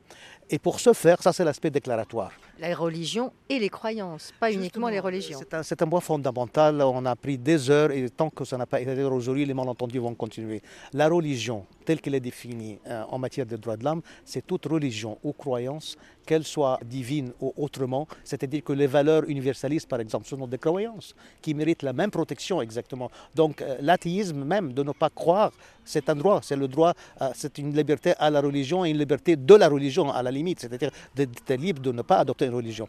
Et pour ce faire, ça c'est l'aspect déclaratoire. La religion et les croyances, pas Justement, uniquement les religions. C'est un, un, point fondamental. On a pris des heures et tant que ça n'a pas été aujourd'hui, les malentendus vont continuer. La religion, telle qu'elle est définie euh, en matière de droits de l'homme, c'est toute religion ou croyance, qu'elle soit divine ou autrement. C'est-à-dire que les valeurs universalistes, par exemple, sont des croyances qui méritent la même protection exactement. Donc l'athéisme même, de ne pas croire, c'est un droit. C'est le droit, euh, c'est une liberté à la religion et une liberté de la religion à la limite. C'est-à-dire d'être libre de ne pas adopter une religion.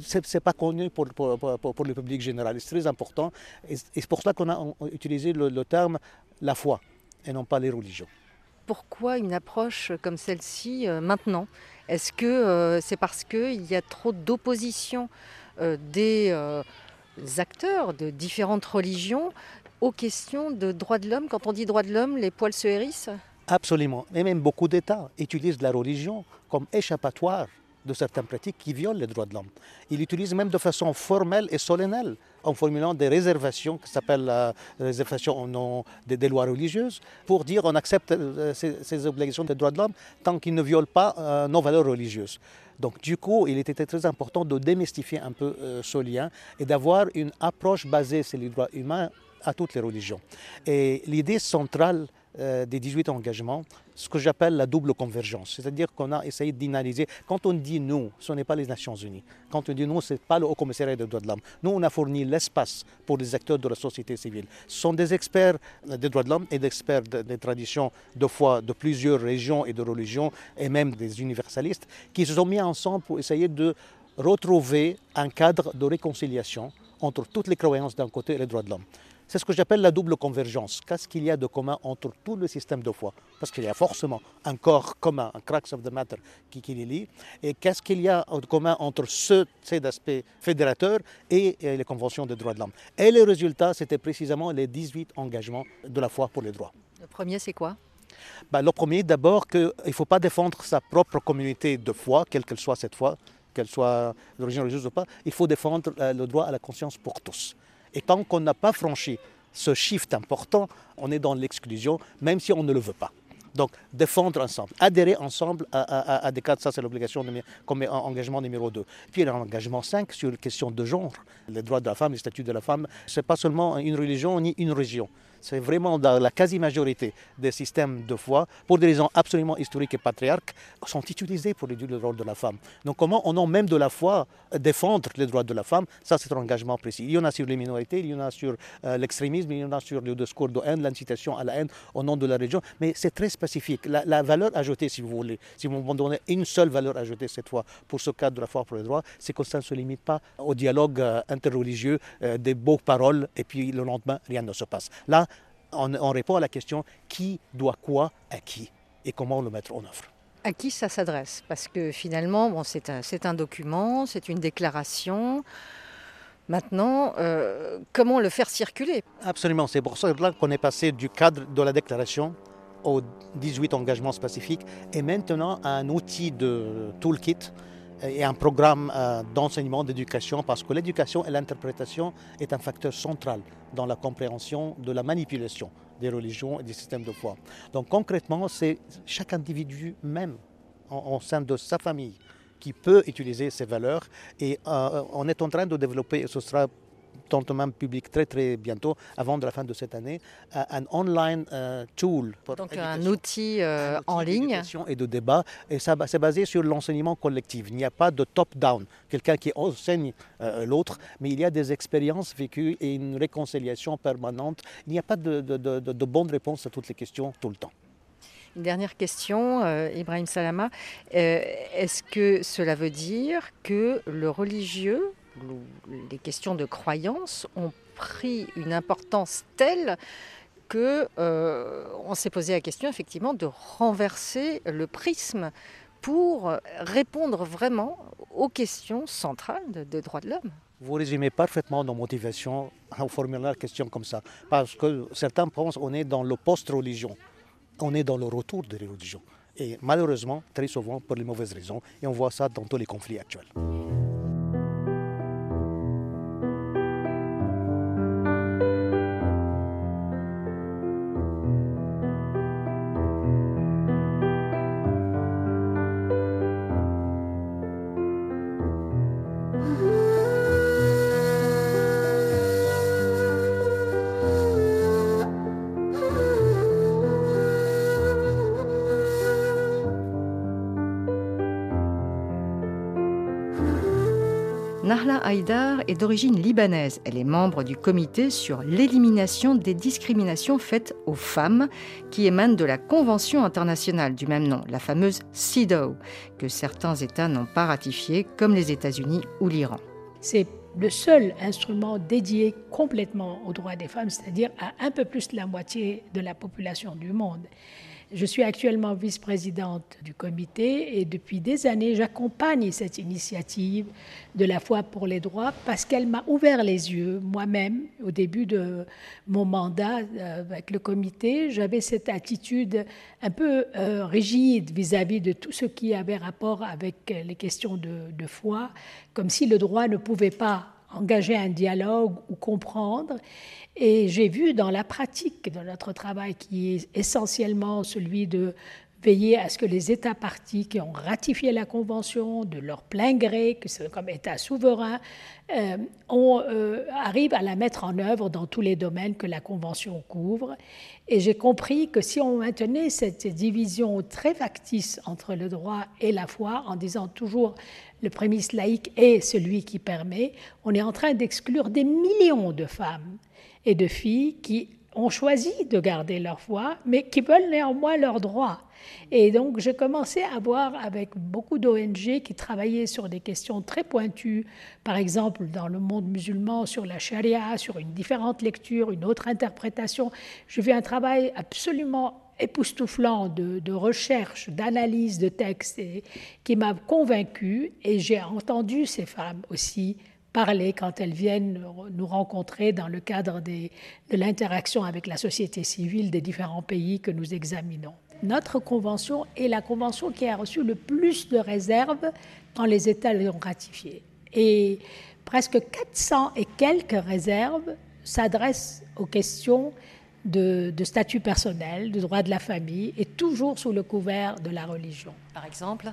Ce n'est pas connu pour, pour, pour, le public général. C'est très important. Et, c'est pour ça qu'on a utilisé le, terme la foi et non pas les religions pourquoi une approche comme celle-ci euh, maintenant? Est-ce que euh, c'est parce qu'il y a trop d'opposition des acteurs de différentes religions aux questions de droits de l'homme Quand on dit droits de l'homme, les poils se hérissent Absolument. Et même beaucoup d'États utilisent la religion comme échappatoire de certaines pratiques qui violent les droits de l'homme. Ils l'utilisent même de façon formelle et solennelle en formulant des réservations qui s'appellent la réservation au nom des, lois religieuses pour dire on accepte euh, ces, obligations des droits de l'homme tant qu'ils ne violent pas euh, nos valeurs religieuses. Donc du coup, il était très important de démystifier un peu euh, ce lien et d'avoir une approche basée sur les droits humains à toutes les religions. Et l'idée centrale euh, des 18 engagements ce que j'appelle la double convergence. C'est-à-dire qu'on a essayé d'inaliser. Quand on dit nous, ce n'est pas les Nations Unies. Quand on dit nous, ce n'est pas le Haut Commissariat des droits de l'homme. Nous, on a fourni l'espace pour les acteurs de la société civile. Ce sont des experts des droits de l'homme et des experts des traditions de foi de plusieurs régions et de religions, et même des universalistes, qui se sont mis ensemble pour essayer de retrouver un cadre de réconciliation entre toutes les croyances d'un côté et les droits de l'homme. C'est ce que j'appelle la double convergence. Qu'est-ce qu'il y a de commun entre tout le système de foi? Parce qu'il y a forcément un corps commun, un crux of the matter qui, qui les lie. Et qu'est-ce qu'il y a de commun entre ce, ces aspects fédérateurs et, les conventions des droits de l'homme? Et le résultat, c'était précisément les 18 engagements de la foi pour les droits. Le premier, c'est quoi? Ben, Le premier, d'abord, qu'il ne faut pas défendre sa propre communauté de foi, quelle qu'elle soit cette foi, qu'elle soit d'origine religieuse ou pas, il faut défendre euh, le droit à la conscience pour tous. Et tant qu'on n'a pas franchi ce shift important, on est dans l'exclusion, même si on ne le veut pas. Donc, défendre ensemble, adhérer ensemble à, des cadres, ça c'est l'obligation comme engagement numéro 2. Puis l'engagement 5 sur la question de genre, les droits de la femme, les statuts de la femme, ce n'est pas seulement une religion ni une région c'est vraiment dans la quasi-majorité des systèmes de foi, pour des raisons absolument historiques et patriarques, sont utilisés pour réduire le rôle de la femme. Donc comment on a même de la foi défendre les droits de la femme, ça c'est un engagement précis. Il y en a sur les minorités, il y en a sur euh, l'extrémisme, il y en a sur le discours de haine, l'incitation à la haine au nom de la région, mais c'est très spécifique. La, valeur ajoutée, si vous voulez, si vous me donnez une seule valeur ajoutée cette fois pour ce cadre de la foi pour les droits, c'est que ça ne se limite pas au dialogue euh, interreligieux, euh, des beaux paroles, et puis le lendemain, rien ne se passe. Là, on, répond à la question qui doit quoi à qui et comment le mettre en œuvre. À qui ça s'adresse? Parce que finalement, bon, c'est un, document, c'est une déclaration. Maintenant, euh, comment le faire circuler? Absolument, c'est pour cela qu'on est passé du cadre de la déclaration aux 18 engagements spécifiques et maintenant à un outil de toolkit et un programme euh, d'enseignement, d'éducation, parce que l'éducation et l'interprétation est un facteur central dans la compréhension de la manipulation des religions et des systèmes de foi. Donc concrètement, c'est chaque individu même, en, sein de sa famille, qui peut utiliser ces valeurs. Et euh, on est en train de développer, ce sera même public très très bientôt, avant de la fin de cette année, euh, un online euh, tool. Donc un outil, euh, en ligne. Et de débat. Et ça, c'est basé sur l'enseignement collectif. Il n'y a pas de top-down, quelqu'un qui enseigne l'autre, mais il y a des expériences vécues et une réconciliation permanente. Il n'y a pas de, de, de, de bonne réponse à toutes les questions tout le temps. Une dernière question, Ibrahim Salama. Est-ce que cela veut dire que le religieux les questions de croyance ont pris une importance telle que euh, on s'est posé la question effectivement de renverser le prisme pour répondre vraiment aux questions centrales des droits de l'homme. Vous résumez parfaitement nos motivations en formulant la question comme ça. Parce que certains pensent qu'on est dans le post-religion. On est dans le retour de la religion. Et malheureusement, très souvent, pour les mauvaises raisons. Et on voit ça dans tous les conflits actuels. Haïdar est d'origine libanaise. Elle est membre du comité sur l'élimination des discriminations faites aux femmes qui émanent de la Convention internationale du même nom, la fameuse CEDAW, que certains États n'ont pas ratifiée, comme les États-Unis ou l'Iran. C'est le seul instrument dédié complètement aux droits des femmes, c'est-à-dire à un peu plus de la moitié de la population du monde. Je suis actuellement vice-présidente du comité et depuis des années, j'accompagne cette initiative de la foi pour les droits parce qu'elle m'a ouvert les yeux moi-même au début de mon mandat euh, avec le comité. J'avais cette attitude un peu euh, rigide vis-à-vis de tout ce qui avait rapport avec les questions de, de foi, comme si le droit ne pouvait pas engager un dialogue ou comprendre. Et j'ai vu dans la pratique de notre travail, qui est essentiellement celui de veiller à ce que les États partis qui ont ratifié la Convention de leur plein gré, que c'est comme État souverain, euh, on euh, arrive à la mettre en œuvre dans tous les domaines que la Convention couvre. Et j'ai compris que si on maintenait cette division très factice entre le droit et la foi, en disant toujours le prémisse laïque est celui qui permet, on est en train d'exclure des millions de femmes et de filles qui ont choisi de garder leur foi, mais qui veulent néanmoins leurs droits. Et donc, j'ai commencé à voir avec beaucoup d'ONG qui travaillaient sur des questions très pointues, par exemple dans le monde musulman sur la charia, sur une différente lecture, une autre interprétation. J'ai vu un travail absolument époustouflant de, de recherche, d'analyse de textes qui m'a convaincu et j'ai entendu ces femmes aussi parler quand elles viennent nous rencontrer dans le cadre de l'interaction avec la société civile des différents pays que nous examinons. Notre convention est la convention qui a reçu le plus de réserves quand les États l'ont ratifiée. Et presque 400 et quelques réserves s'adressent aux questions de, de, statut personnel, de droit de la famille, et toujours sous le couvert de la religion. Par exemple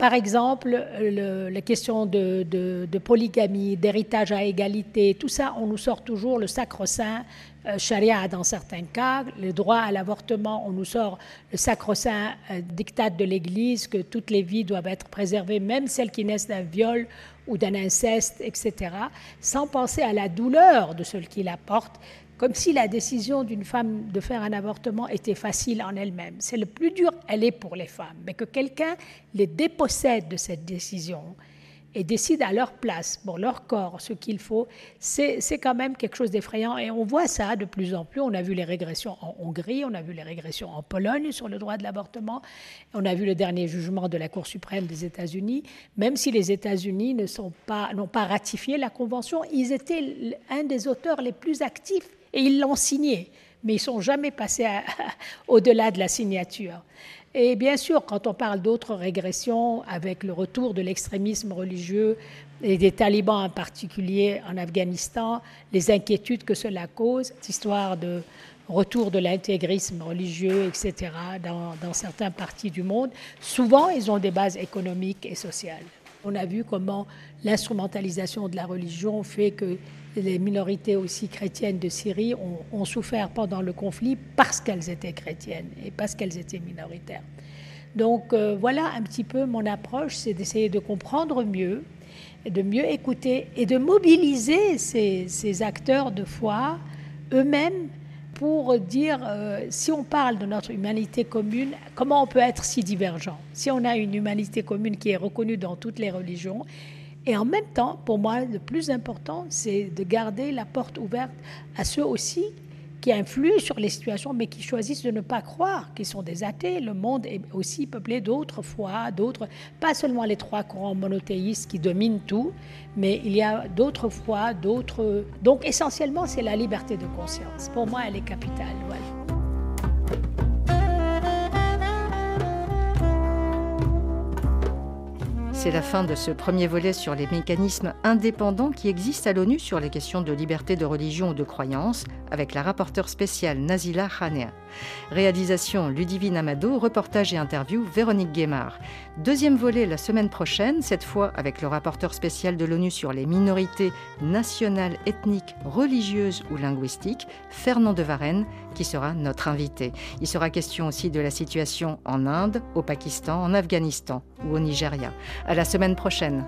par exemple, le, les questions de, de, polygamie, d'héritage à égalité, tout ça, on nous sort toujours le sacro-saint euh, charia dans certains cas, le droit à l'avortement, on nous sort le sacro-saint euh, dictat de l'Église que toutes les vies doivent être préservées, même celles qui naissent d'un viol ou d'un inceste, etc., sans penser à la douleur de ceux qui la portent, comme si la décision d'une femme de faire un avortement était facile en elle-même. C'est le plus dur, elle est pour les femmes, mais que quelqu'un les dépossède de cette décision et décide à leur place, pour leur corps, ce qu'il faut, c'est quand même quelque chose d'effrayant. Et on voit ça de plus en plus. On a vu les régressions en Hongrie, on a vu les régressions en Pologne sur le droit de l'avortement, on a vu le dernier jugement de la Cour suprême des États-Unis. Même si les États-Unis n'ont pas, ratifié la Convention, ils étaient un des auteurs les plus actifs et ils l'ont signé, mais ils ne sont jamais passés au-delà de la signature. Et bien sûr, quand on parle d'autres régressions, avec le retour de l'extrémisme religieux et des talibans en particulier en Afghanistan, les inquiétudes que cela cause, cette histoire de retour de l'intégrisme religieux, etc., dans, dans certains parties du monde, souvent ils ont des bases économiques et sociales. On a vu comment l'instrumentalisation de la religion fait que les minorités aussi chrétiennes de Syrie ont, souffert pendant le conflit parce qu'elles étaient chrétiennes et parce qu'elles étaient minoritaires. Donc euh, voilà un petit peu mon approche, c'est d'essayer de comprendre mieux, de mieux écouter et de mobiliser ces, acteurs de foi eux-mêmes pour dire, euh, si on parle de notre humanité commune, comment on peut être si divergent? Si on a une humanité commune qui est reconnue dans toutes les religions, et en même temps, pour moi, le plus important, c'est de garder la porte ouverte à ceux aussi qui influent sur les situations, mais qui choisissent de ne pas croire, qui sont des athées. Le monde est aussi peuplé d'autres foi, d'autres, pas seulement les trois courants monothéistes qui dominent tout, mais il y a d'autres foi, d'autres. Donc essentiellement, c'est la liberté de conscience. Pour moi, elle est capitale. C'est la fin de ce premier volet sur les mécanismes indépendants qui existent à l'ONU sur les questions de liberté de religion ou de croyance, avec la rapporteure spéciale Nazila Khanea. Réalisation Ludivine Amado, reportage et interview Véronique Guémard. Deuxième volet la semaine prochaine, cette fois avec le rapporteur spécial de l'ONU sur les minorités nationales, ethniques, religieuses ou linguistiques, Fernand de Varenne, qui sera notre invité. Il sera question aussi de la situation en Inde, au Pakistan, en Afghanistan ou au Nigeria. À la semaine prochaine.